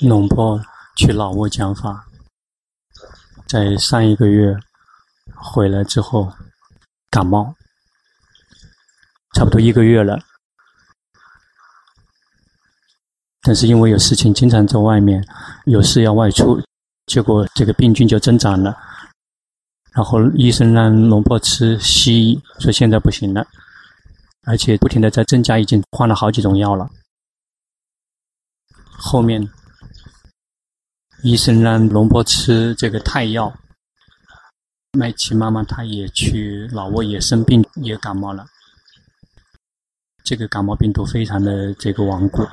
龙婆去老挝讲法，在上一个月回来之后感冒，差不多一个月了。但是因为有事情，经常在外面，有事要外出，结果这个病菌就增长了。然后医生让龙婆吃西医，说现在不行了，而且不停的在增加，已经换了好几种药了。后面医生让龙波吃这个泰药，麦琪妈妈她也去老挝也生病，也感冒了。这个感冒病毒非常的这个顽固。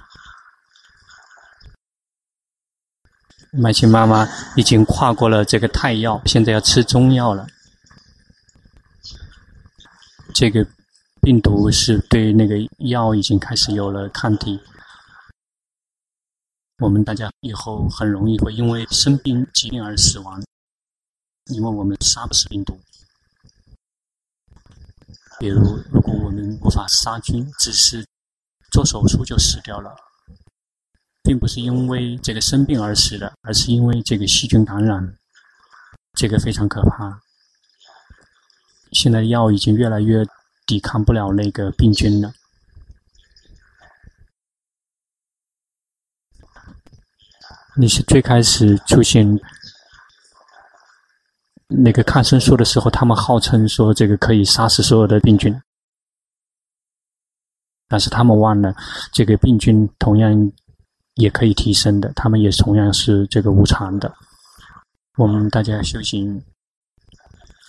麦琪妈妈已经跨过了这个泰药，现在要吃中药了。这个病毒是对那个药已经开始有了抗体。我们大家以后很容易会因为生病疾病而死亡，因为我们杀不死病毒。比如，如果我们无法杀菌，只是做手术就死掉了。并不是因为这个生病而死的，而是因为这个细菌感染，这个非常可怕。现在药已经越来越抵抗不了那个病菌了。那些最开始出现那个抗生素的时候，他们号称说这个可以杀死所有的病菌，但是他们忘了这个病菌同样。也可以提升的，他们也同样是这个无常的。我们大家修行，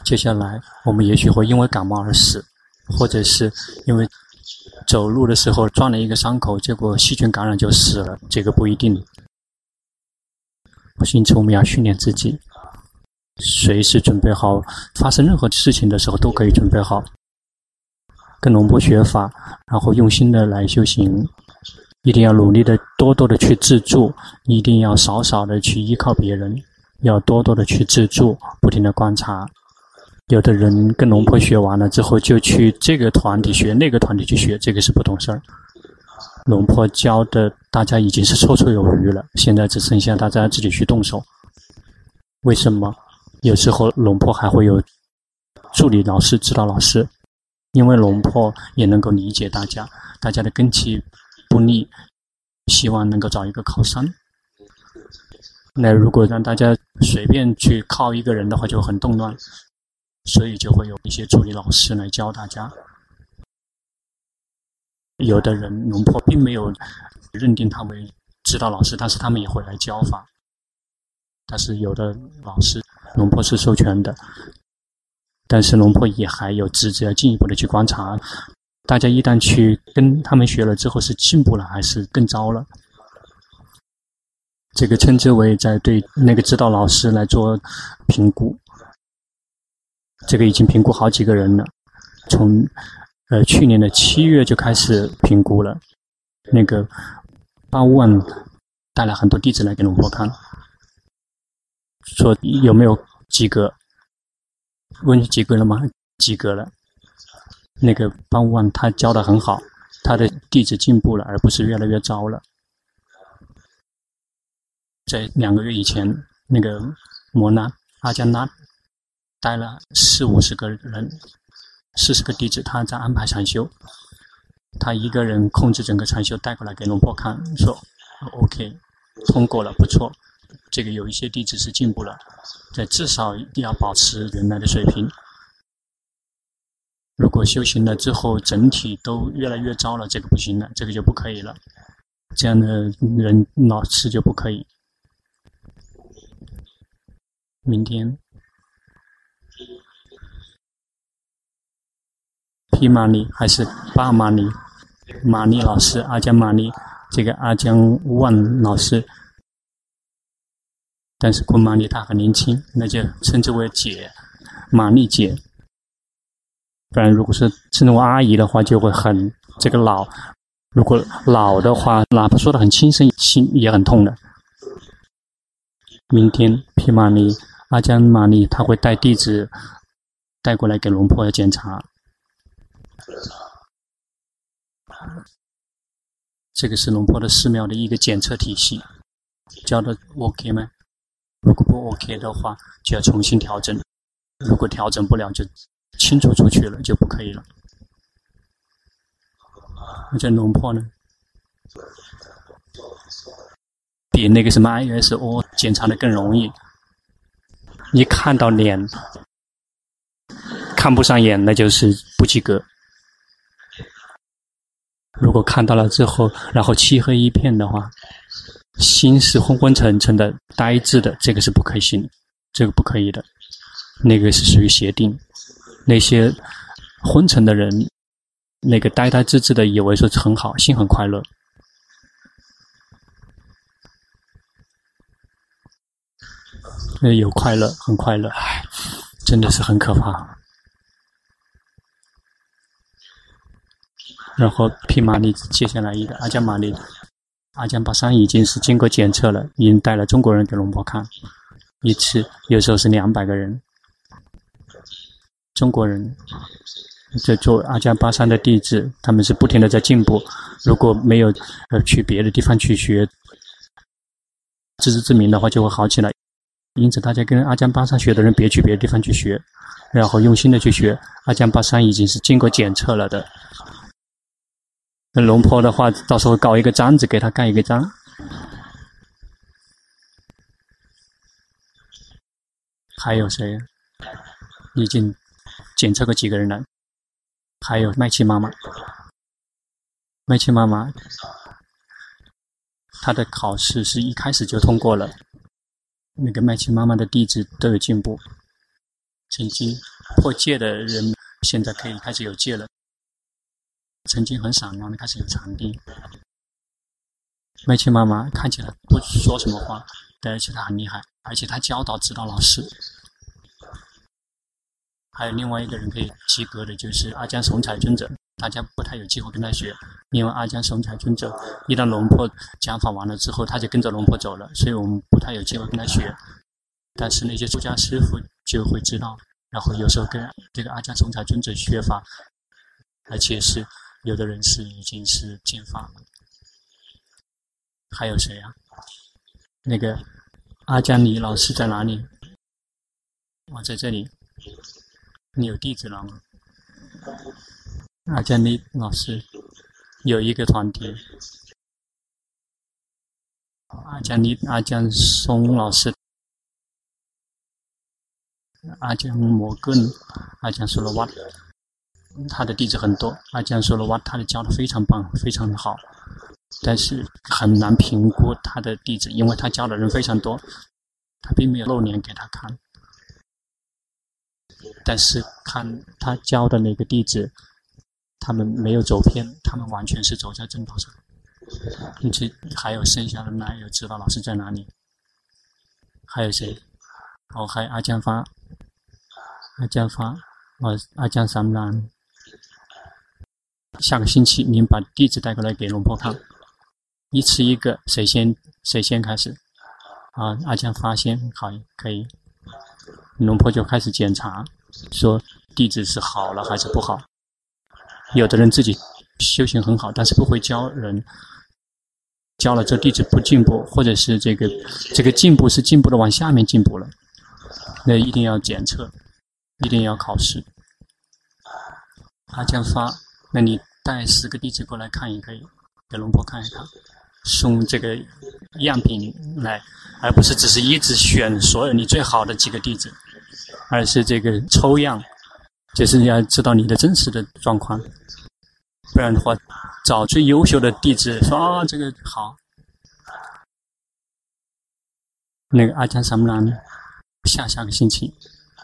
接下来我们也许会因为感冒而死，或者是因为走路的时候撞了一个伤口，结果细菌感染就死了，这个不一定。因此，我们要训练自己，随时准备好，发生任何事情的时候都可以准备好，跟龙波学法，然后用心的来修行。一定要努力的，多多的去自助，一定要少少的去依靠别人，要多多的去自助，不停的观察。有的人跟龙婆学完了之后，就去这个团体学，那个团体去学，这个是不懂事儿。龙婆教的大家已经是绰绰有余了，现在只剩下大家自己去动手。为什么？有时候龙婆还会有助理老师、指导老师，因为龙婆也能够理解大家，大家的根基。不利，希望能够找一个靠山。那如果让大家随便去靠一个人的话，就很动乱，所以就会有一些助理老师来教大家。有的人龙婆并没有认定他为指导老师，但是他们也会来教法。但是有的老师龙婆是授权的，但是龙婆也还有职责要进一步的去观察。大家一旦去跟他们学了之后，是进步了还是更糟了？这个称之为在对那个指导老师来做评估。这个已经评估好几个人了，从呃去年的七月就开始评估了。那个八万带了很多弟子来给龙婆看，说有没有及格？问及格了吗？及格了。那个八万他教的很好，他的弟子进步了，而不是越来越糟了。在两个月以前，那个摩那阿加那带了四五十个人，四十个弟子，他在安排禅修，他一个人控制整个禅修带过来给龙婆看，说 OK，通过了，不错，这个有一些弟子是进步了，在至少要保持原来的水平。如果修行了之后，整体都越来越糟了，这个不行了，这个就不可以了。这样的人老师就不可以。明天，毗玛尼还是巴玛尼？玛尼老师，阿江玛尼，这个阿江万老师。但是昆玛尼他很年轻，那就称之为姐，玛尼姐。不然，如果是称为阿姨的话，就会很这个老。如果老的话，哪怕说的很轻声，心也很痛的。明天，皮玛尼阿江玛尼他会带弟子带过来给龙婆要检查。这个是龙坡的寺庙的一个检测体系。教的 OK 吗？如果不 OK 的话，就要重新调整。如果调整不了，就清除出去了，就不可以了。那这龙坡呢？比那个什么 ISO 检查的更容易。你看到脸，看不上眼，那就是不及格。如果看到了之后，然后漆黑一片的话，心是昏昏沉沉的、呆滞的，这个是不可信的，这个不可以的。那个是属于邪定，那些昏沉的人，那个呆呆滞滞的，以为说很好，心很快乐。那有快乐，很快乐，唉，真的是很可怕。然后毗麻里接下来一个阿姜玛丽，阿姜巴桑已经是经过检测了，已经带了中国人给龙婆看，一次有时候是两百个人，中国人在做阿姜巴桑的弟子，他们是不停的在进步，如果没有呃去别的地方去学自知之明的话，就会好起来。因此，大家跟阿姜巴桑学的人，别去别的地方去学，然后用心的去学。阿姜巴桑已经是经过检测了的。那龙婆的话，到时候搞一个章子给他盖一个章。还有谁？已经检测过几个人了？还有麦琪妈妈。麦琪妈妈，她的考试是一开始就通过了。那个麦琪妈妈的弟子都有进步。曾经破戒的人，现在可以开始有戒了。曾经很散乱的，开始有禅定。麦琪妈妈看起来不说什么话，而且她很厉害，而且她教导指导老师。还有另外一个人可以及格的，就是阿姜松彩尊者。大家不太有机会跟他学，因为阿姜松彩尊者一旦龙婆讲法完了之后，他就跟着龙婆走了，所以我们不太有机会跟他学。但是那些出家师父就会知道，然后有时候跟这个阿姜松彩尊者学法，而且是。有的人是已经是见法了，还有谁啊？那个阿江尼老师在哪里？我在这里。你有地址了吗？阿江尼老师有一个团体。阿江尼阿江松老师，阿江摩根，阿江苏罗瓦。他的弟子很多，阿江说了哇，他的教的非常棒，非常的好，但是很难评估他的弟子，因为他教的人非常多，他并没有露脸给他看，但是看他教的那个弟子，他们没有走偏，他们完全是走在正道上。并且还有剩下的那有指导老师在哪里？还有谁？哦，还有阿江发，阿江发，哦，阿江三郎。下个星期，您把弟子带过来给龙婆看，一次一个，谁先谁先开始？啊，阿江发现好可以，龙婆就开始检查，说弟子是好了还是不好。有的人自己修行很好，但是不会教人，教了这弟子不进步，或者是这个这个进步是进步的往下面进步了，那一定要检测，一定要考试。阿江发。那你带十个弟子过来看也可以，给龙婆看一看，送这个样品来，而不是只是一直选所有你最好的几个弟子，而是这个抽样，就是你要知道你的真实的状况，不然的话，找最优秀的弟子说啊、这个好，那个阿姜萨姆兰，下下个星期，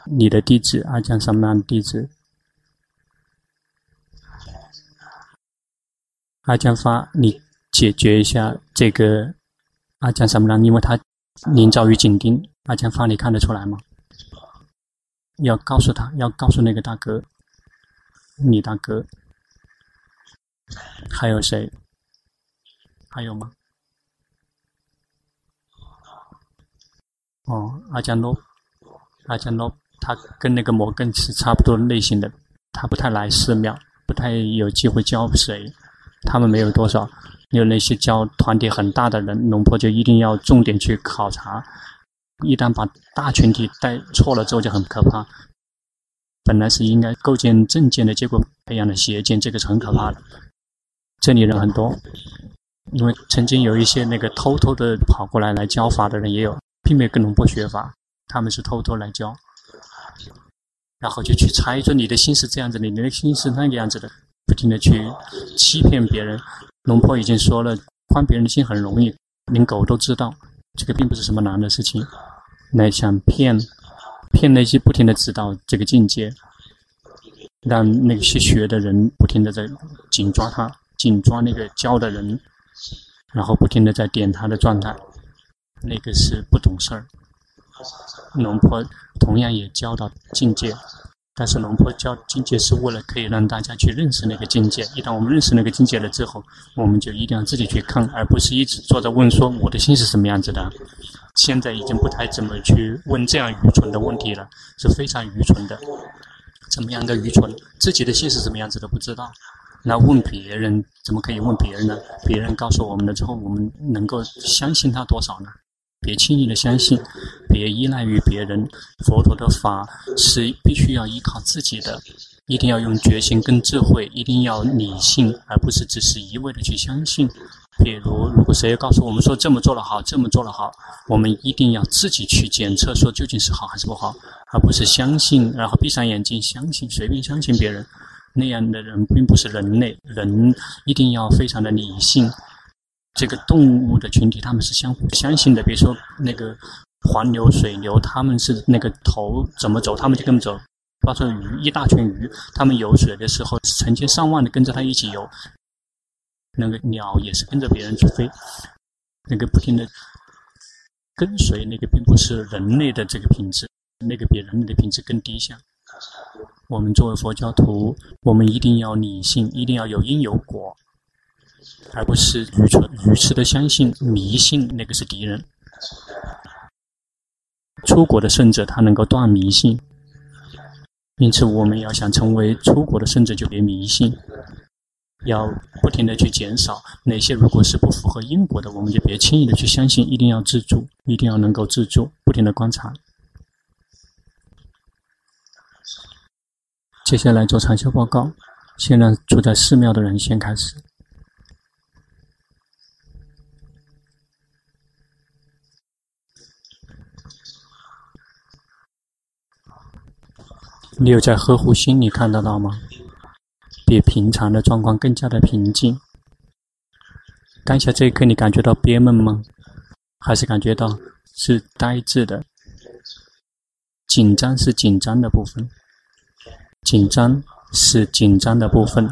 你的弟子阿姜萨姆兰弟子。阿姜发，你解决一下这个阿姜什么呢？因为他临遭于紧盯。阿姜发，你看得出来吗？要告诉他，要告诉那个大哥，你大哥。还有谁？还有吗？哦，阿姜诺，阿姜诺，他跟那个摩根是差不多类型的，他不太来寺庙，不太有机会教谁。他们没有多少，有那些教团体很大的人，龙婆就一定要重点去考察。一旦把大群体带错了之后，就很可怕。本来是应该构建正见的，结果培养了邪见，这个是很可怕的。这里人很多，因为曾经有一些那个偷偷的跑过来来教法的人也有，并没有跟龙婆学法，他们是偷偷来教，然后就去猜说你的心是这样子的，你的心是那个样子的，不停的去欺骗别人。龙婆已经说了，宽别人的心很容易，连狗都知道。这个并不是什么难的事情，来想骗骗那些不停的指导这个境界，让那些学的人不停的在紧抓他，紧抓那个教的人，然后不停的在点他的状态，那个是不懂事儿。龙婆同样也教导境界。但是龙婆教境界是为了可以让大家去认识那个境界。一旦我们认识那个境界了之后，我们就一定要自己去看，而不是一直坐着问说我的心是什么样子的。现在已经不太怎么去问这样愚蠢的问题了，是非常愚蠢的。怎么样的愚蠢？自己的心是什么样子都不知道，那问别人怎么可以问别人呢？别人告诉我们了之后，我们能够相信他多少呢？别轻易的相信，别依赖于别人。佛陀的法是必须要依靠自己的，一定要用决心跟智慧，一定要理性，而不是只是一味的去相信。比如，如果谁告诉我们说这么做了好，这么做了好，我们一定要自己去检测，说究竟是好还是不好，而不是相信，然后闭上眼睛相信，随便相信别人。那样的人并不是人类，人一定要非常的理性。这个动物的群体，他们是相互相信的。比如说，那个黄牛、水牛，他们是那个头怎么走，他们就跟着走。包括鱼，一大群鱼，他们游水的时候，成千上万的跟着他一起游。那个鸟也是跟着别人去飞，那个不停的跟随，那个并不是人类的这个品质，那个比人类的品质更低下。我们作为佛教徒，我们一定要理性，一定要有因有果。而不是愚蠢、愚痴的相信、迷信，那个是敌人。出国的圣者，他能够断迷信，因此我们要想成为出国的圣者，就别迷信，要不停的去减少哪些如果是不符合因果的，我们就别轻易的去相信，一定要自助，一定要能够自助，不停的观察。接下来做禅修报告，先让住在寺庙的人先开始。你有在呵护心，你看得到吗？比平常的状况更加的平静。当下这一刻，你感觉到憋闷吗？还是感觉到是呆滞的？紧张是紧张的部分，紧张是紧张的部分。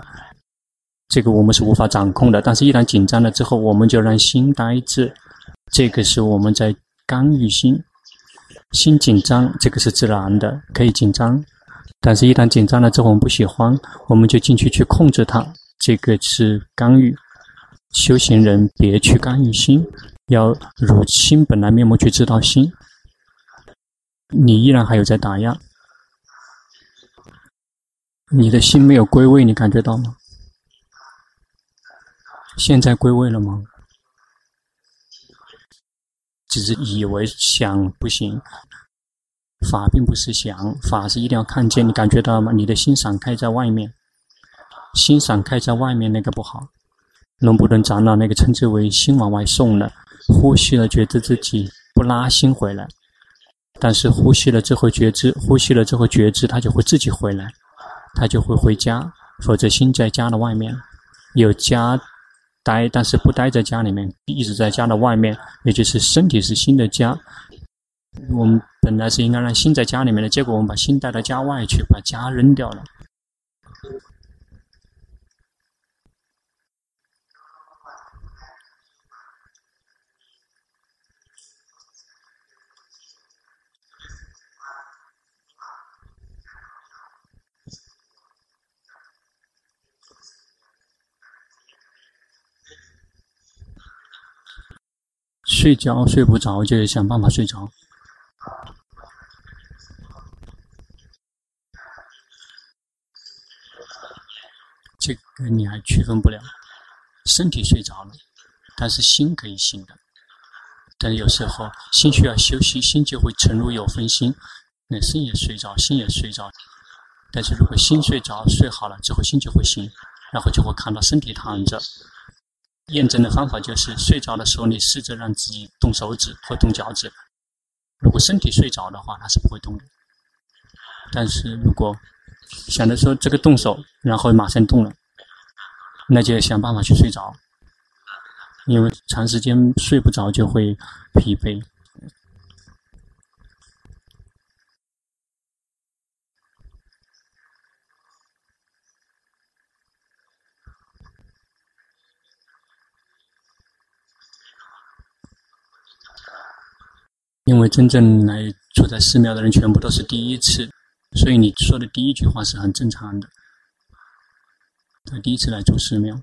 这个我们是无法掌控的。但是，一旦紧张了之后，我们就让心呆滞。这个是我们在干预心，心紧张，这个是自然的，可以紧张。但是，一旦紧张了之后，我们不喜欢，我们就进去去控制它，这个是干预。修行人别去干预心，要如心本来面目去知道心。你依然还有在打压，你的心没有归位，你感觉到吗？现在归位了吗？只是以为想不行。法并不是想，法是一定要看见。你感觉到吗？你的心散开在外面，心散开在外面那个不好。龙普顿长老那个称之为心往外送了，呼吸了觉知自己不拉心回来，但是呼吸了之后觉知，呼吸了之后觉知，他就会自己回来，他就会回家。否则心在家的外面，有家待，但是不待在家里面，一直在家的外面，也就是身体是心的家。我们本来是应该让心在家里面的，结果我们把心带到家外去，把家扔掉了。睡觉睡不着，就得想办法睡着。这个你还区分不了，身体睡着了，但是心可以醒的。但有时候心需要休息，心就会沉入有分心，那身也睡着，心也睡着。但是如果心睡着睡好了之后，心就会醒，然后就会看到身体躺着。验证的方法就是睡着的时候，你试着让自己动手指或动脚趾。如果身体睡着的话，它是不会动的。但是如果想着说这个动手，然后马上动了，那就想办法去睡着，因为长时间睡不着就会疲惫。因为真正来住在寺庙的人，全部都是第一次，所以你说的第一句话是很正常的。他第一次来住寺庙。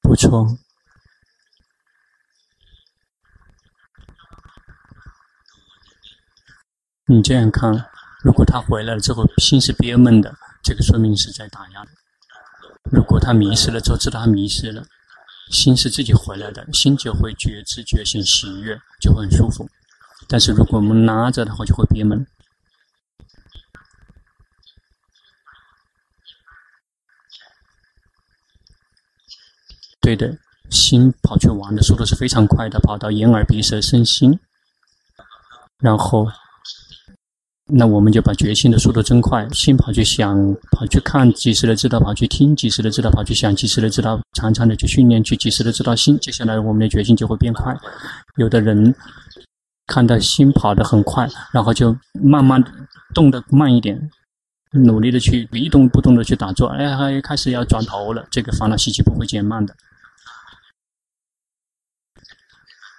不错，你这样看，如果他回来了之后心是憋闷的，这个说明是在打压。如果他迷失了之后知道他迷失了，心是自己回来的，心就会觉知觉醒喜悦，就会很舒服。但是如果我们拉着的话，就会憋闷。对的，心跑去玩的速度是非常快的，跑到眼耳鼻舌身心，然后，那我们就把觉心的速度增快，心跑去想，跑去看，及时的知道；跑去听，及时的知道；跑去想，及时的知道。常常的去训练，去及时的知道心，接下来我们的觉心就会变快。有的人看到心跑得很快，然后就慢慢动得慢一点。努力的去一动不动的去打坐，哎，还开始要转头了，这个烦恼习气不会减慢的。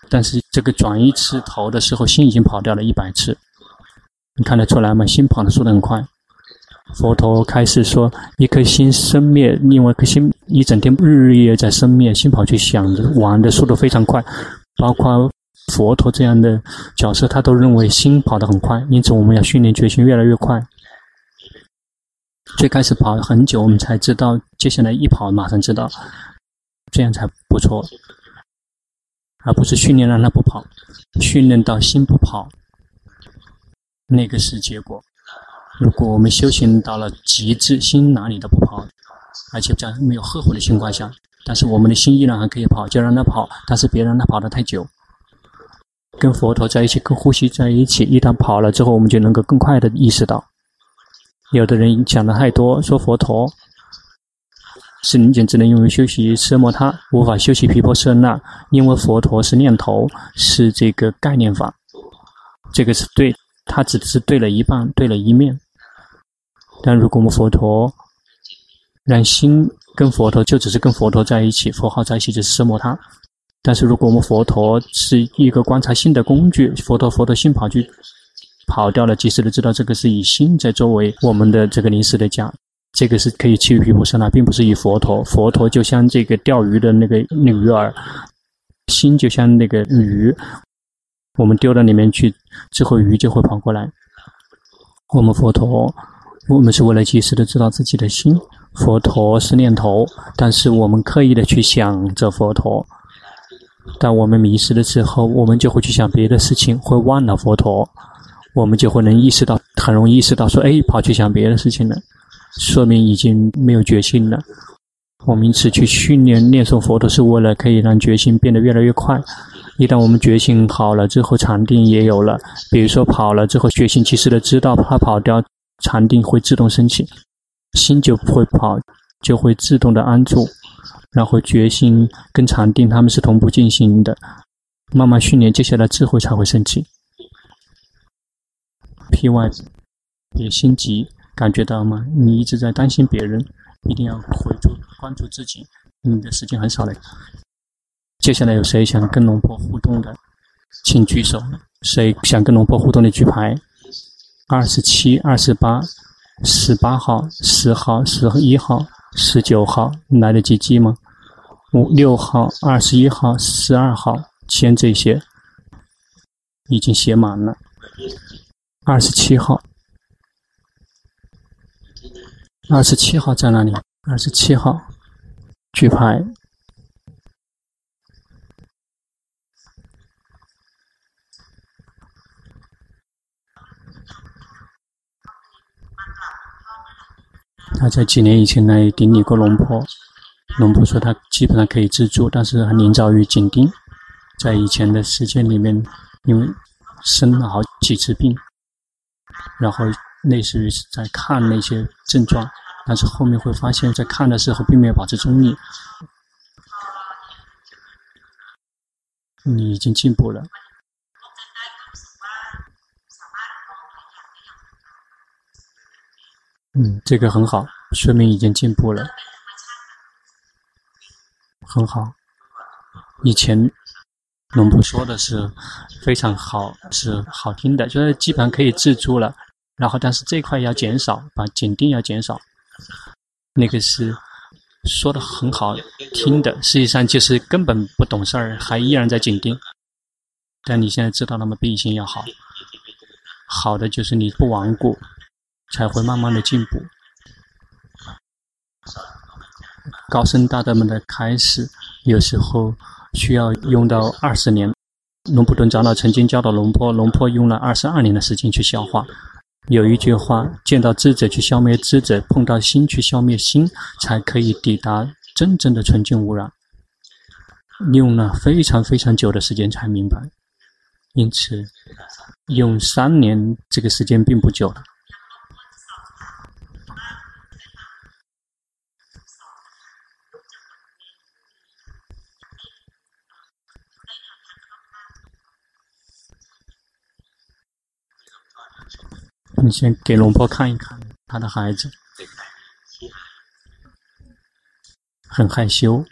但是这个转一次头的时候，心已经跑掉了一百次，你看得出来吗？心跑的速度很快。佛陀开始说，一颗心生灭，另外一颗心一整天日日夜夜在生灭，心跑去想着玩的速度非常快。包括佛陀这样的角色，他都认为心跑得很快，因此我们要训练决心越来越快。最开始跑很久，我们才知道，接下来一跑马上知道，这样才不错。而不是训练让他不跑，训练到心不跑，那个是结果。如果我们修行到了极致，心哪里都不跑，而且在没有呵护的情况下，但是我们的心依然还可以跑，就让它跑，但是别让它跑得太久。跟佛陀在一起，跟呼吸在一起，一旦跑了之后，我们就能够更快地意识到。有的人讲的太多，说佛陀。是仅仅只能用于修习奢摩他，无法修习毗婆舍那，因为佛陀是念头，是这个概念法，这个是对，他只是对了一半，对了一面。但如果我们佛陀让心跟佛陀就只是跟佛陀在一起，佛号在一起就是奢摩他。但是如果我们佛陀是一个观察心的工具，佛陀佛陀心跑去跑掉了，及时的知道这个是以心在作为我们的这个临时的家。这个是可以去毗婆舍那，并不是以佛陀。佛陀就像这个钓鱼的那个那个鱼儿，心就像那个鱼，我们丢到里面去之后，鱼就会跑过来。我们佛陀，我们是为了及时的知道自己的心。佛陀是念头，但是我们刻意的去想着佛陀。当我们迷失的时候，我们就会去想别的事情，会忘了佛陀，我们就会能意识到，很容易意识到说，哎，跑去想别的事情了。说明已经没有决心了。我们因此去训练念诵佛陀，是为了可以让决心变得越来越快。一旦我们觉醒好了之后，禅定也有了。比如说跑了之后，决心及时的知道它跑掉，禅定会自动升起，心就不会跑，就会自动的安住。然后决心跟禅定他们是同步进行的，慢慢训练，接下来智慧才会升起。P Y，别心急。感觉到吗？你一直在担心别人，一定要回注关注自己。你的时间很少了。接下来有谁想跟龙婆互动的，请举手。谁想跟龙婆互动的举牌？二十七、二十八、十八号、十号、十一号、十九号，来得及记吗？五六号、二十一号、十二号，签这些已经写满了。二十七号，二十七号在哪里？二十七号，举牌。他在几年以前来顶礼过龙婆，龙婆说他基本上可以自助，但是很临早于紧盯。在以前的时间里面，因为生了好几次病，然后类似于是在看那些症状，但是后面会发现，在看的时候并没有保持中立。你已经进步了。嗯，这个很好，说明已经进步了，很好。以前龙婆说的是非常好，是好听的，就是基本上可以自助了。然后，但是这块要减少，把紧盯要减少。那个是说的很好听的，实际上就是根本不懂事儿，还依然在紧盯。但你现在知道，那么必心要好，好的就是你不顽固。才会慢慢的进步。高僧大德们的开始，有时候需要用到二十年。龙普顿长老曾经教导龙坡，龙坡用了二十二年的时间去消化。有一句话：见到智者去消灭智者，碰到心去消灭心，才可以抵达真正的纯净无染。用了非常非常久的时间才明白，因此用三年这个时间并不久了。你先给龙婆看一看他的孩子，很害羞，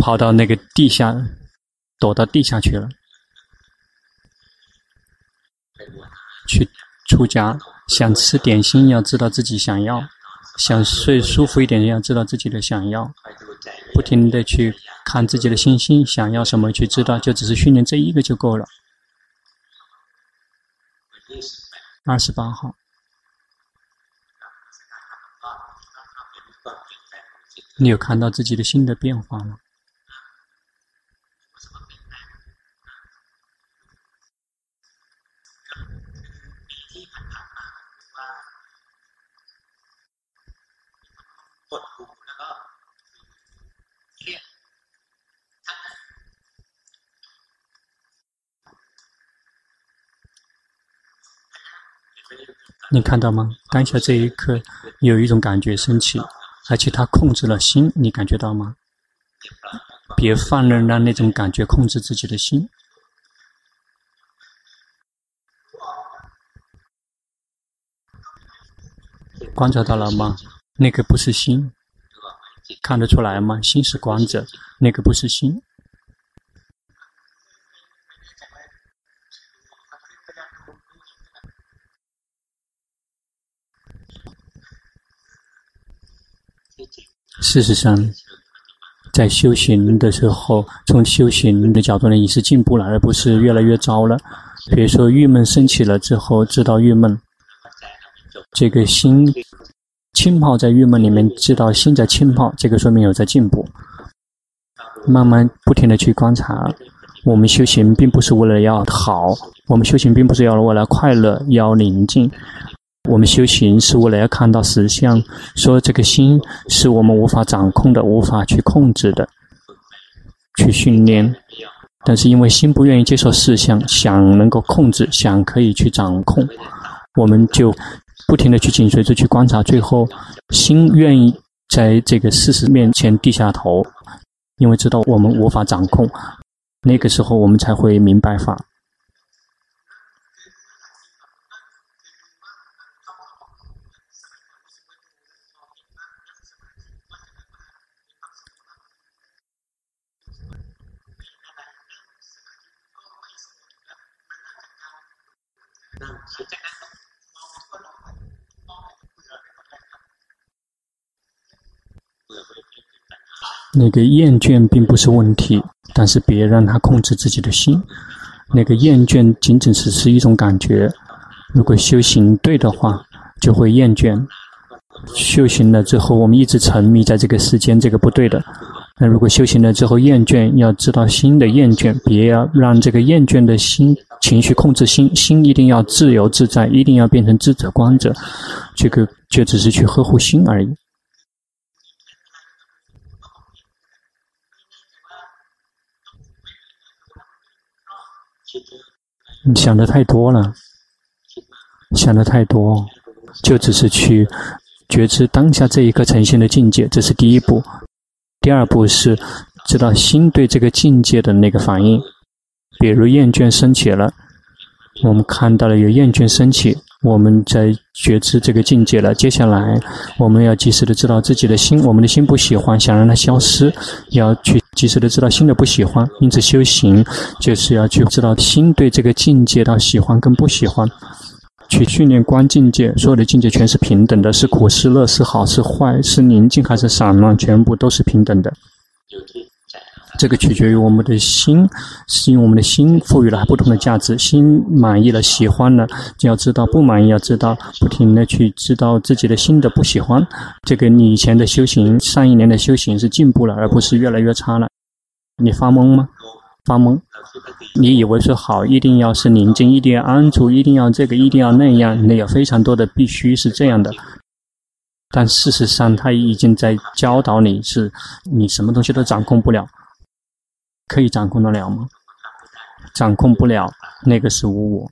跑到那个地下，躲到地下去了。去出家，想吃点心，要知道自己想要；想睡舒服一点，要知道自己的想要。不停的去看自己的心心，想要什么去知道，就只是训练这一个就够了。二十八号，你有看到自己的心的变化吗？你看到吗？当下这一刻，有一种感觉升起，而且它控制了心，你感觉到吗？别放任让那种感觉控制自己的心。观察到了吗？那个不是心，看得出来吗？心是观者，那个不是心。事实上，在修行的时候，从修行的角度呢，也是进步了，而不是越来越糟了。比如说，郁闷升起了之后，知道郁闷，这个心浸泡在郁闷里面，知道心在浸泡，这个说明有在进步。慢慢不停地去观察，我们修行并不是为了要好，我们修行并不是要为了快乐，要宁静。我们修行是为了要看到实相，说这个心是我们无法掌控的，无法去控制的，去训练。但是因为心不愿意接受实相，想能够控制，想可以去掌控，我们就不停地去紧随着去观察，最后心愿意在这个事实面前低下头，因为知道我们无法掌控，那个时候我们才会明白法。那个厌倦并不是问题，但是别让他控制自己的心。那个厌倦仅仅只是一种感觉。如果修行对的话，就会厌倦。修行了之后，我们一直沉迷在这个世间，这个不对的。那如果修行了之后厌倦，要知道心的厌倦，别要让这个厌倦的心情绪控制心，心一定要自由自在，一定要变成智者观者。这个就只是去呵护心而已。你想的太多了，想的太多，就只是去觉知当下这一刻呈现的境界，这是第一步。第二步是知道心对这个境界的那个反应，比如厌倦升起了，我们看到了有厌倦升起，我们在觉知这个境界了。接下来我们要及时的知道自己的心，我们的心不喜欢，想让它消失，要去。及时的知道心的不喜欢，因此修行就是要去知道心对这个境界的喜欢跟不喜欢，去训练观境界。所有的境界全是平等的，是苦是乐，是好是坏，是宁静还是散乱，全部都是平等的。这个取决于我们的心，是因为我们的心赋予了不同的价值。心满意了，喜欢了，就要知道不满意，要知道不停的去知道自己的心的不喜欢。这个你以前的修行，上一年的修行是进步了，而不是越来越差了。你发懵吗？发懵？你以为说好，一定要是宁静，一定要安住，一定要这个，一定要那样，那有非常多的必须是这样的。但事实上，他已经在教导你是，你什么东西都掌控不了。可以掌控得了吗？掌控不了，那个是无我。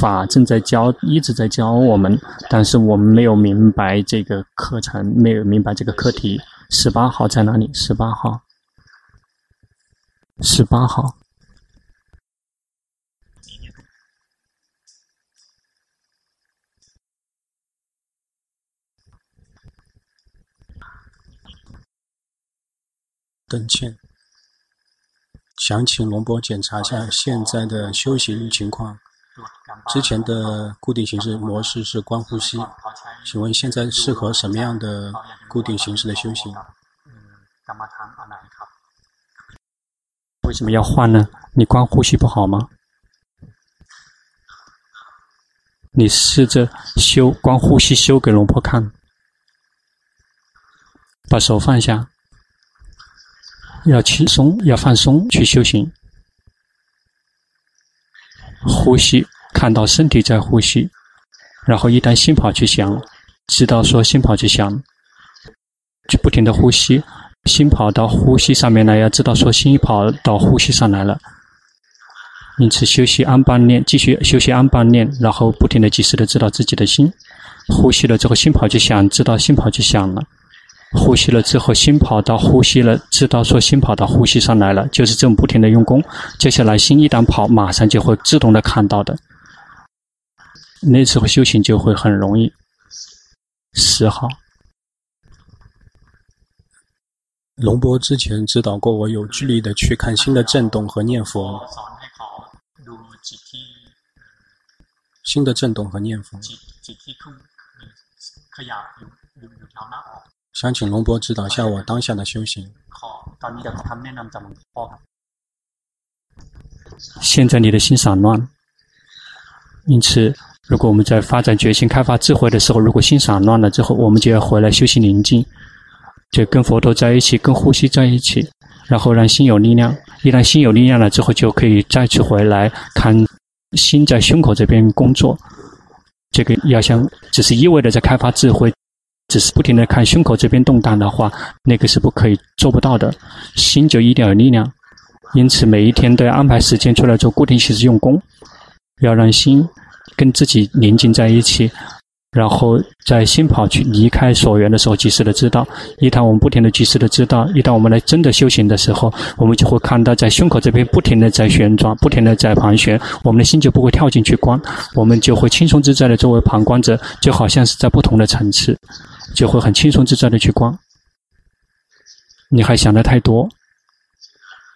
法正在教，一直在教我们，但是我们没有明白这个课程，没有明白这个课题。十八号在哪里？十八号，十八号。等歉。想请龙波检查一下现在的修行情况。之前的固定形式模式是观呼吸，请问现在适合什么样的固定形式的修行？为什么要换呢？你观呼吸不好吗？你试着修观呼吸，修给龙波看，把手放下。要轻松，要放松去修行。呼吸，看到身体在呼吸，然后一旦心跑去想，知道说心跑去想，就不停的呼吸，心跑到呼吸上面来，要知道说心跑到呼吸上来了。因此休息安般念，继续休息安般念，然后不停的及时的知道自己的心，呼吸了之后心跑去想，知道心跑去想了。呼吸了之后，心跑到呼吸了，知道说心跑到呼吸上来了，就是这么不停的用功。接下来心一旦跑，马上就会自动的看到的。那时候修行就会很容易。十号，龙波之前指导过我，有距离的去看心的震动和念佛。心的震动和念佛。想请龙波指导下我当下的修行。现在你的心散乱，因此，如果我们在发展决心、开发智慧的时候，如果心散乱了之后，我们就要回来修行宁静，就跟佛陀在一起，跟呼吸在一起，然后让心有力量。一旦心有力量了之后，就可以再次回来看心在胸口这边工作。这个要想只是一味的在开发智慧。只是不停地看胸口这边动荡的话，那个是不可以做不到的。心就一定要有力量，因此每一天都要安排时间出来做固定形式用功，要让心跟自己宁静在一起，然后在心跑去离开所缘的时候，及时的知道。一旦我们不停地及时的知道，一旦我们来真的修行的时候，我们就会看到在胸口这边不停地在旋转，不停地在盘旋，我们的心就不会跳进去观，我们就会轻松自在的作为旁观者，就好像是在不同的层次。就会很轻松自在的去观。你还想的太多，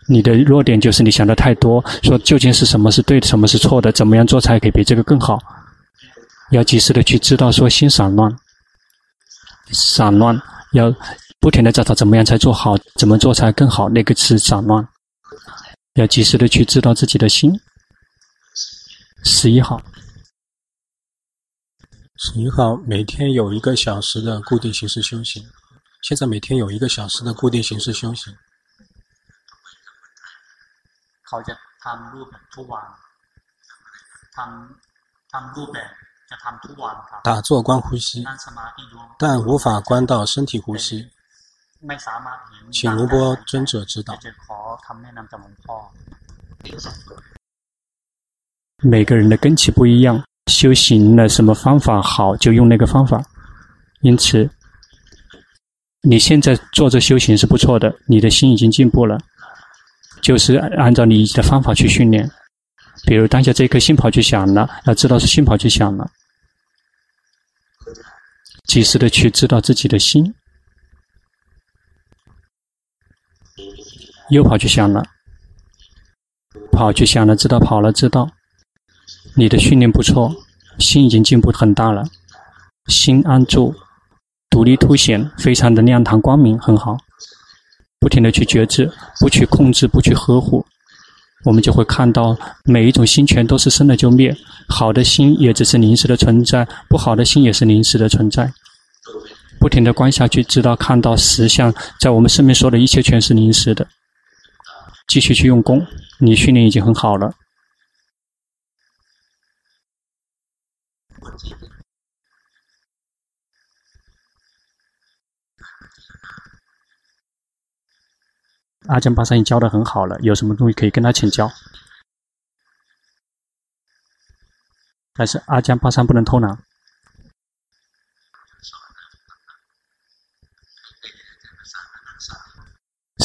你的弱点就是你想的太多，说究竟是什么是对的，什么是错的，怎么样做才可以比这个更好？要及时的去知道说心散乱，散乱要不停的找到怎么样才做好，怎么做才更好，那个是散乱。要及时的去知道自己的心。十一号，十一号每天有一个小时的固定形式修行。现在每天有一个小时的固定形式修行。打坐观呼吸，但无法观到身体呼吸，请龙波尊者指导。每个人的根器不一样，修行的什么方法好，就用那个方法。因此，你现在做这修行是不错的，你的心已经进步了，就是按照你的方法去训练。比如当下这颗心跑去想了，要知道是心跑去想了，及时的去知道自己的心又跑去想了，跑去想了，知道跑了，知道。你的训练不错，心已经进步很大了，心安住，独立凸显，非常的亮堂光明，很好。不停的去觉知，不去控制，不去呵护，我们就会看到每一种心全都是生了就灭，好的心也只是临时的存在，不好的心也是临时的存在。不停的观下去，直到看到实相，在我们身边说的一切全是临时的。继续去用功，你训练已经很好了。阿江巴桑已经教的很好了，有什么东西可以跟他请教？但是阿江巴桑不能偷懒。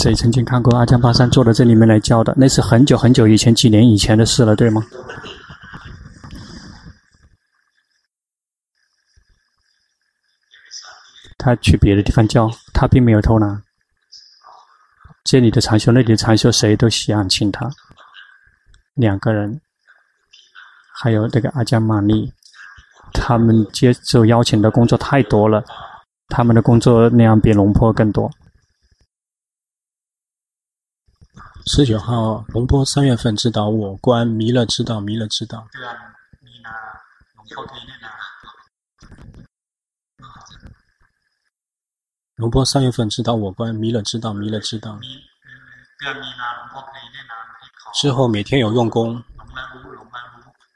谁曾经看过阿江巴桑坐在这里面来教的？那是很久很久以前，几年以前的事了，对吗？他去别的地方教，他并没有偷懒。这里的禅修，那里的禅修，谁都想请他。两个人，还有这个阿加玛丽，他们接受邀请的工作太多了，他们的工作量比龙坡更多。十九号，龙坡三月份指导我观弥勒之道，弥勒之道。龙龙波三月份指导我观弥勒之道，弥勒之道。之后每天有用功，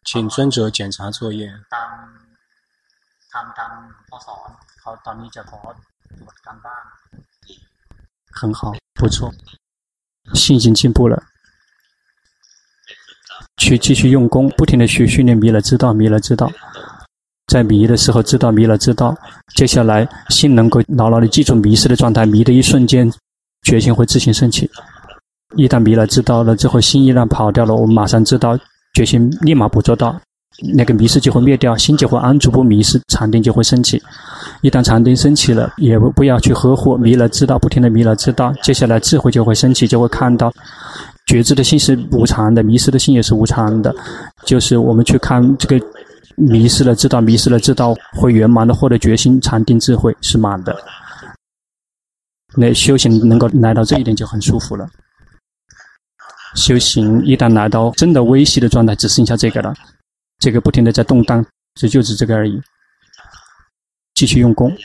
请尊者检查作业。很好，不错，心已经进步了。去继续用功，不停的去训练弥勒之道，弥勒之道。在迷的时候知道迷了，知道接下来心能够牢牢地记住迷失的状态，迷的一瞬间，决心会自行升起。一旦迷了，知道了之后，心一旦跑掉了，我们马上知道，决心立马捕捉到，那个迷失就会灭掉，心就会安住不迷失，禅定就会升起。一旦禅定升起了，也不不要去呵护，迷了知道，不停的迷了知道，接下来智慧就会升起，就会看到觉知的心是无常的，迷失的心也是无常的，就是我们去看这个。迷失了，知道迷失了，知道会圆满的获得决心、禅定、智慧是满的。那修行能够来到这一点就很舒服了。修行一旦来到真的微细的状态，只剩下这个了。这个不停的在动荡，这就是这个而已。继续用功，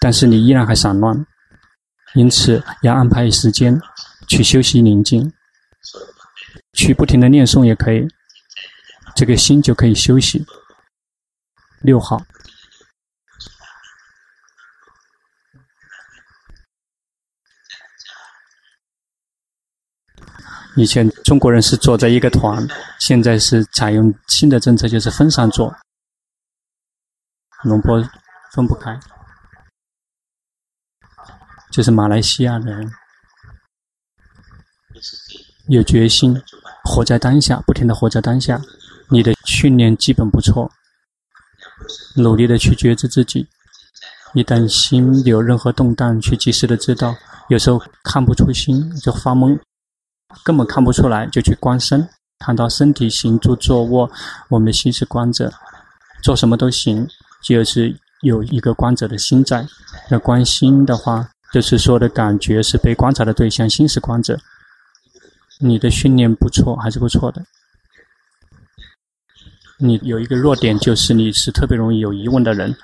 但是你依然还散乱，因此要安排时间去休息宁静，去不停的念诵也可以，这个心就可以休息。六号，以前中国人是坐在一个团，现在是采用新的政策，就是分散坐。龙波分不开，就是马来西亚人有决心，活在当下，不停的活在当下，你的训练基本不错。努力的去觉知自己，一旦心有任何动荡，去及时的知道。有时候看不出心就发懵，根本看不出来，就去观身，看到身体行住坐卧，我们的心是观者，做什么都行，就是有一个观者的心在。那观心的话，就是说的感觉是被观察的对象，心是观者。你的训练不错，还是不错的。你有一个弱点，就是你是特别容易有疑问的人。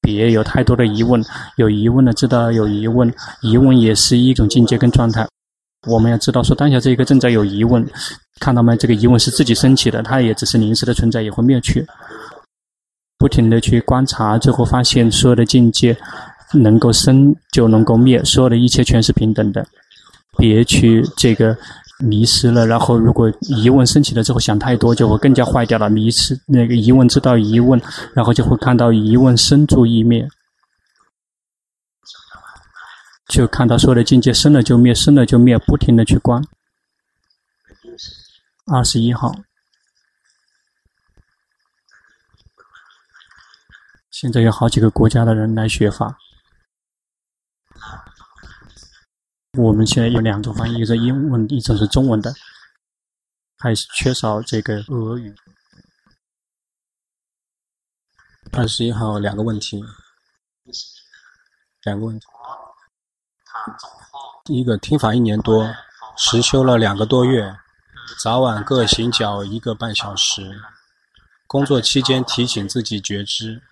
别有太多的疑问，有疑问的知道有疑问，疑问也是一种境界跟状态。我们要知道，说当下这一个正在有疑问，看到没？这个疑问是自己升起的，它也只是临时的存在，也会灭去。不停的去观察，最后发现所有的境界能够生就能够灭，所有的一切全是平等的。别去这个。迷失了，然后如果疑问升起了之后想太多，就会更加坏掉了。迷失那个疑问知道疑问，然后就会看到疑问生住意灭，就看到所有的境界生了就灭，生了就灭，不停的去观。二十一号，现在有好几个国家的人来学法。我们现在有两种翻译，一个是英文，一种是中文的，还是缺少这个俄语。二十一号，两个问题，两个问题。第一个，听法一年多，实修了两个多月，早晚各行脚一个半小时，工作期间提醒自己觉知，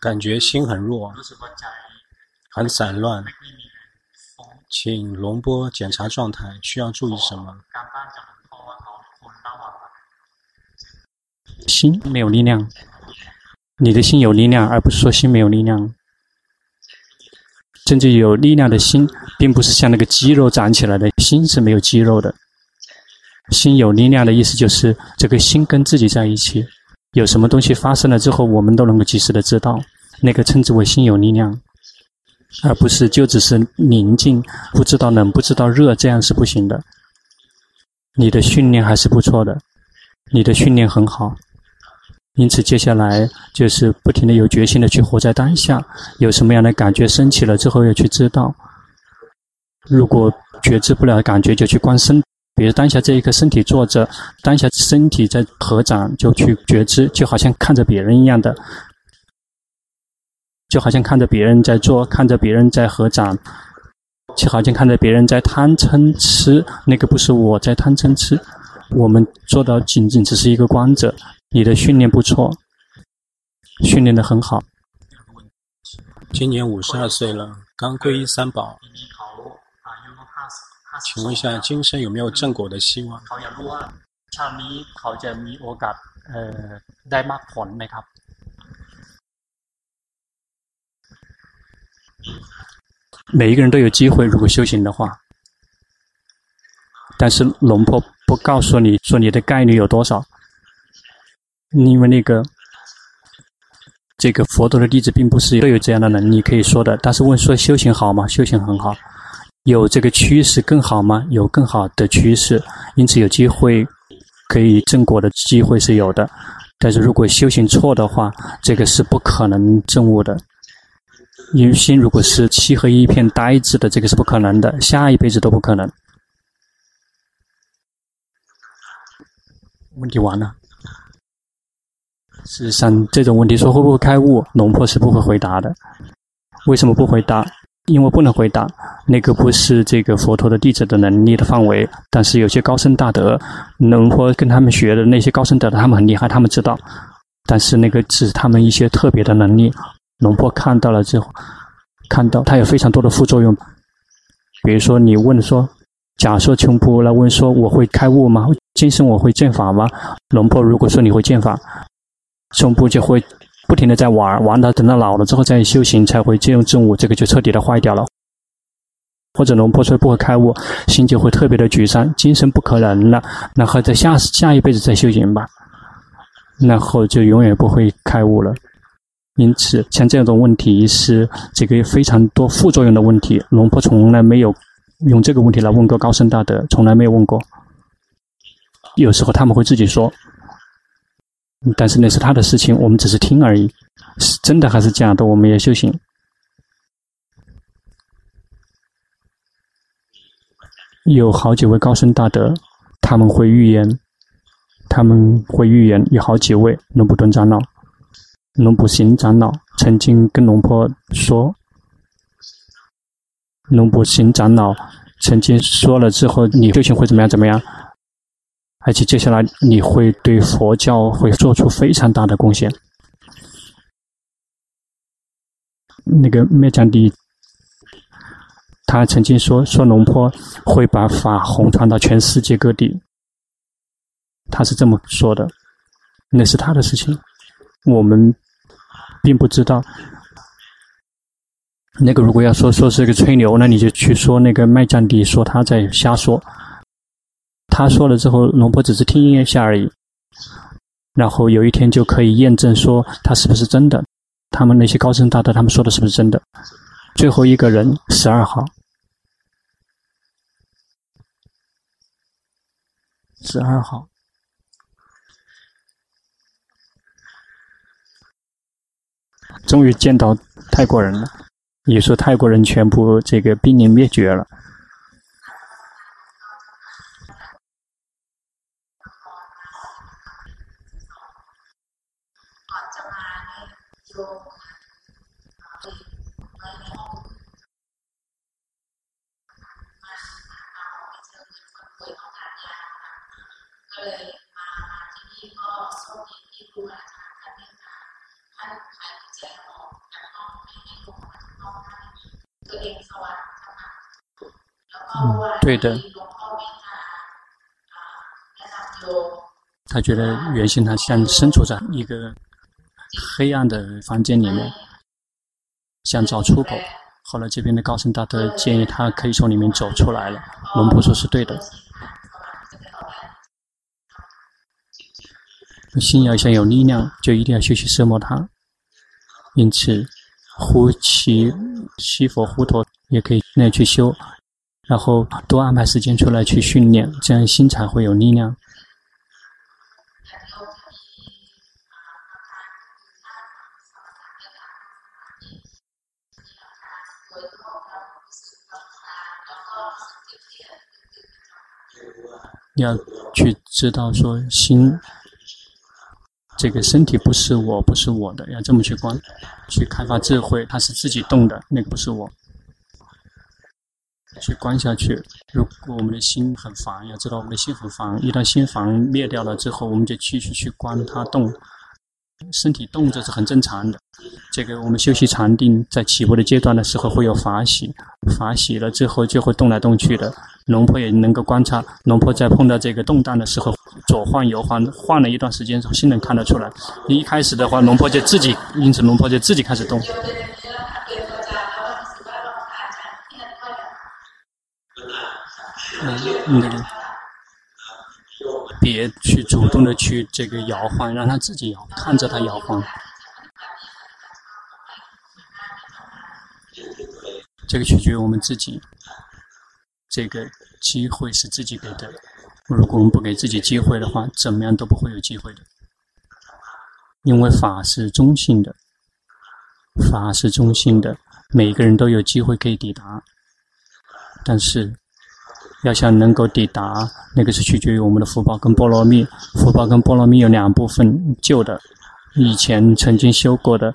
感觉心很弱。很散乱，请龙波检查状态，需要注意什么？心没有力量，你的心有力量，而不是说心没有力量。真正有力量的心，并不是像那个肌肉长起来的心是没有肌肉的。心有力量的意思就是，这个心跟自己在一起，有什么东西发生了之后，我们都能够及时的知道，那个称之为心有力量。而不是就只是宁静，不知道冷，不知道热，这样是不行的。你的训练还是不错的，你的训练很好。因此，接下来就是不停的有决心的去活在当下，有什么样的感觉升起了之后要去知道。如果觉知不了感觉，就去观身。比如当下这一刻身体坐着，当下身体在合掌，就去觉知，就好像看着别人一样的。就好像看着别人在做，看着别人在合掌，就好像看着别人在贪嗔痴，那个不是我在贪嗔痴。我们做到仅仅只是一个观者，你的训练不错，训练的很好。今年五十二岁了，刚皈依三宝，请问一下，今生有没有正果的希望？每一个人都有机会，如果修行的话，但是龙婆不告诉你说你的概率有多少，因为那个这个佛陀的弟子并不是都有这样的能力可以说的。但是问说修行好吗？修行很好，有这个趋势更好吗？有更好的趋势，因此有机会可以正果的机会是有的。但是如果修行错的话，这个是不可能证悟的。你心如果是漆黑一片呆滞的，这个是不可能的，下一辈子都不可能。问题完了。事实上，这种问题说会不会开悟，龙婆是不会回答的。为什么不回答？因为不能回答，那个不是这个佛陀的弟子的能力的范围。但是有些高僧大德，龙婆跟他们学的那些高僧大德，他们很厉害，他们知道。但是那个只是他们一些特别的能力。龙婆看到了之后，看到它有非常多的副作用。比如说，你问说，假设穷婆来问说，我会开悟吗？今生我会见法吗？龙婆如果说你会见法，琼婆就会不停的在玩，玩到等到老了之后再修行才会进入证悟，这个就彻底的坏掉了。或者龙婆说不会开悟，心就会特别的沮丧，今生不可能了，然后在下下一辈子再修行吧，然后就永远不会开悟了。因此，像这种问题是这个非常多副作用的问题。龙婆从来没有用这个问题来问过高僧大德，从来没有问过。有时候他们会自己说，但是那是他的事情，我们只是听而已。是真的还是假的，我们也修行。有好几位高僧大德，他们会预言，他们会预言有好几位龙布顿长老、龙布行长老曾经跟龙婆说，龙布行长老曾经说了之后，你修行会怎么样？怎么样？而且接下来你会对佛教会做出非常大的贡献。那个灭迦帝，他曾经说说龙波会把法弘传到全世界各地，他是这么说的，那是他的事情，我们并不知道。那个如果要说说是个吹牛，那你就去说那个麦迦帝说他在瞎说，他说了之后，龙波只是听一下而已，然后有一天就可以验证说他是不是真的。他们那些高僧大德，他们说的是不是真的？最后一个人，十二号，十二号，终于见到泰国人了。也说泰国人全部这个濒临灭绝了。嗯，对的。他觉得原先他像身处在一个黑暗的房间里面，想找出口。后来这边的高僧大德建议他可以从里面走出来了。龙婆说是对的。心要想有力量，就一定要学习奢摩他。因此，呼气、吸佛、呼陀也可以那样去修。然后多安排时间出来去训练，这样心才会有力量。要去知道说心，这个身体不是我，不是我的，要这么去观，去开发智慧，它是自己动的，那个不是我。去观下去。如果我们的心很烦，要知道我们的心很烦。一旦心烦灭掉了之后，我们就继续去观它动。身体动着是很正常的。这个我们修习禅定，在起步的阶段的时候会有法喜，法喜了之后就会动来动去的。龙婆也能够观察，龙婆在碰到这个动荡的时候，左晃右晃，晃了一段时间，心能看得出来。一开始的话，龙婆就自己，因此龙婆就自己开始动。嗯，那个，别去主动的去这个摇晃，让他自己摇，看着他摇晃。这个取决于我们自己，这个机会是自己给的。如果我们不给自己机会的话，怎么样都不会有机会的。因为法是中性的，法是中性的，每个人都有机会可以抵达，但是。要想能够抵达，那个是取决于我们的福报跟波罗蜜。福报跟波罗蜜有两部分，旧的，以前曾经修过的，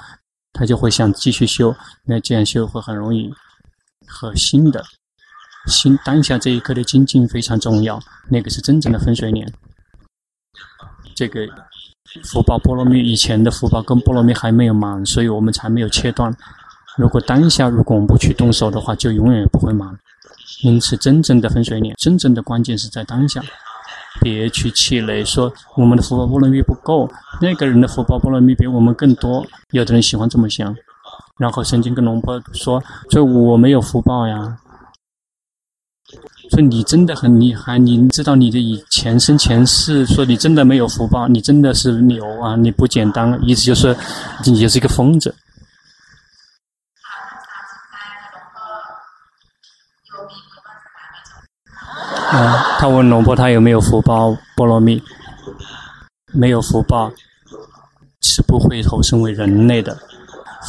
他就会想继续修，那这样修会很容易。和新的，心当下这一刻的精进非常重要，那个是真正的分水岭。这个福报波罗蜜以前的福报跟波罗蜜还没有满，所以我们才没有切断。如果当下如果我们不去动手的话，就永远不会满。因此，真正的分水岭，真正的关键是在当下，别去气馁，说我们的福报波罗蜜不够，那个人的福报波罗蜜比我们更多。有的人喜欢这么想，然后曾经跟龙婆说：“说我没有福报呀。”说你真的很厉害，你知道你的以前生前世，说你真的没有福报，你真的是牛啊，你不简单，意思就是你就是一个疯子。啊，他问龙婆他有没有福报波罗蜜？没有福报是不会投生为人类的，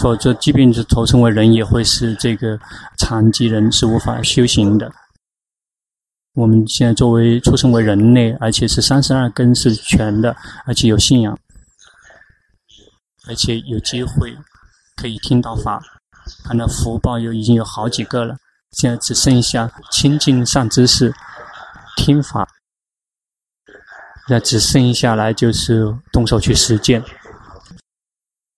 否则即便是投生为人，也会是这个残疾人，是无法修行的。我们现在作为出生为人类，而且是三十二根是全的，而且有信仰，而且有机会可以听到法，他的福报有已经有好几个了。现在只剩下亲近善知识、听法，那只剩下来就是动手去实践。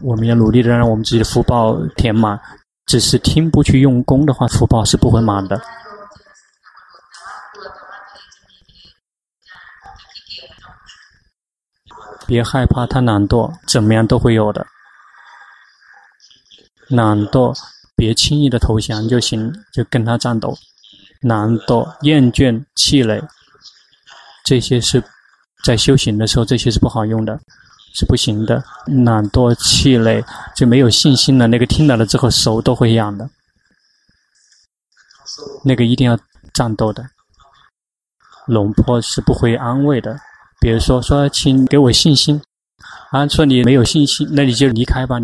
我们要努力的让我们自己的福报填满，只是听不去用功的话，福报是不会满的。别害怕他懒惰，怎么样都会有的。懒惰，别轻易的投降就行，就跟他战斗。懒惰、厌倦、气馁，这些是在修行的时候，这些是不好用的，是不行的。懒惰、气馁，就没有信心了。那个听到了之后，手都会痒的。那个一定要战斗的。龙婆是不会安慰的。比如说，说，请给我信心，啊，说你没有信心，那你就离开吧。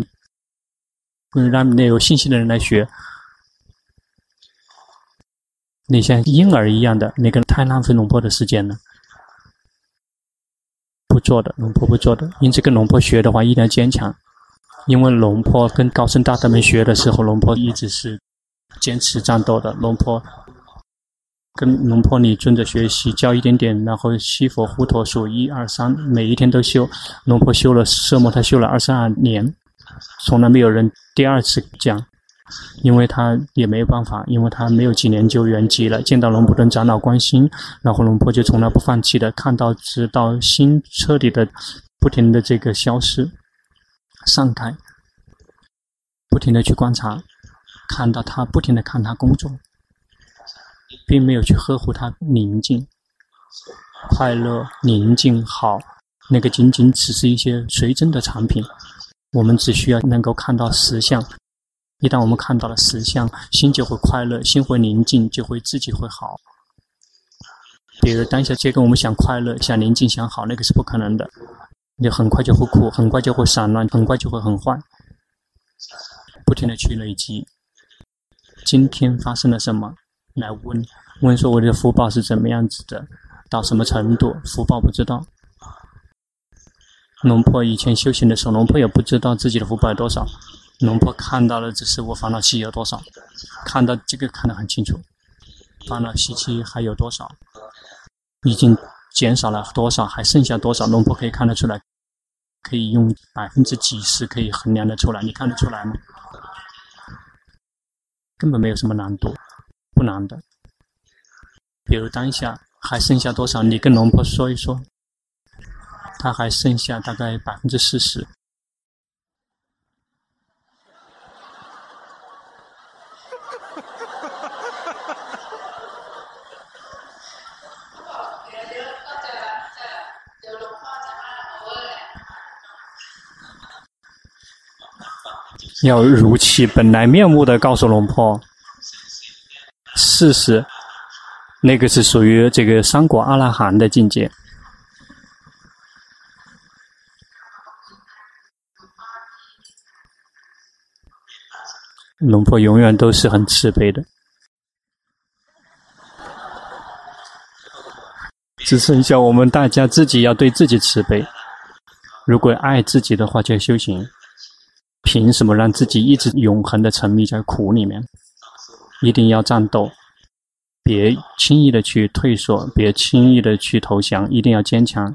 不能，让那有信心的人来学。你像婴儿一样的，那个太浪费龙婆的时间了。不做的，龙婆不做的。因此，跟龙婆学的话，一定要坚强。因为龙婆跟高僧大德们学的时候，龙婆一直是坚持战斗的。龙婆。跟龙婆你尊者学习，教一点点，然后西佛护陀数一二三，每一天都修。龙婆修了色魔，他修了二十二年，从来没有人第二次讲，因为他也没有办法，因为他没有几年就圆寂了。见到龙婆的长老关心，然后龙婆就从来不放弃的，看到直到心彻底的不停的这个消失，散开，不停的去观察，看到他不停的看他工作。并没有去呵护它宁静、快乐、宁静好，那个仅仅只是一些随真的产品。我们只需要能够看到实相。一旦我们看到了实相，心就会快乐，心会宁静，就会自己会好。比如当下这个我们想快乐、想宁静、想好，那个是不可能的。你很快就会苦，很快就会散乱，很快就会很坏。不停的去累积。今天发生了什么？来问问说我的福报是怎么样子的，到什么程度？福报不知道。龙婆以前修行的时候，龙婆也不知道自己的福报有多少。龙婆看到了只是我烦恼习有多少，看到这个看得很清楚，烦恼习气还有多少，已经减少了多少，还剩下多少？龙婆可以看得出来，可以用百分之几十可以衡量得出来。你看得出来吗？根本没有什么难度。不难的，比如当下还剩下多少？你跟龙婆说一说，他还剩下大概百分之四十。要如其本来面目的告诉龙婆。事实，那个是属于这个三果阿拉含的境界。龙婆永远都是很慈悲的，只剩下我们大家自己要对自己慈悲。如果爱自己的话，就修行。凭什么让自己一直永恒的沉迷在苦里面？一定要战斗，别轻易的去退缩，别轻易的去投降，一定要坚强。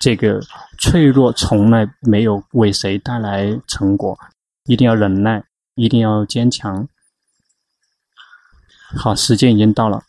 这个脆弱从来没有为谁带来成果，一定要忍耐，一定要坚强。好，时间已经到了。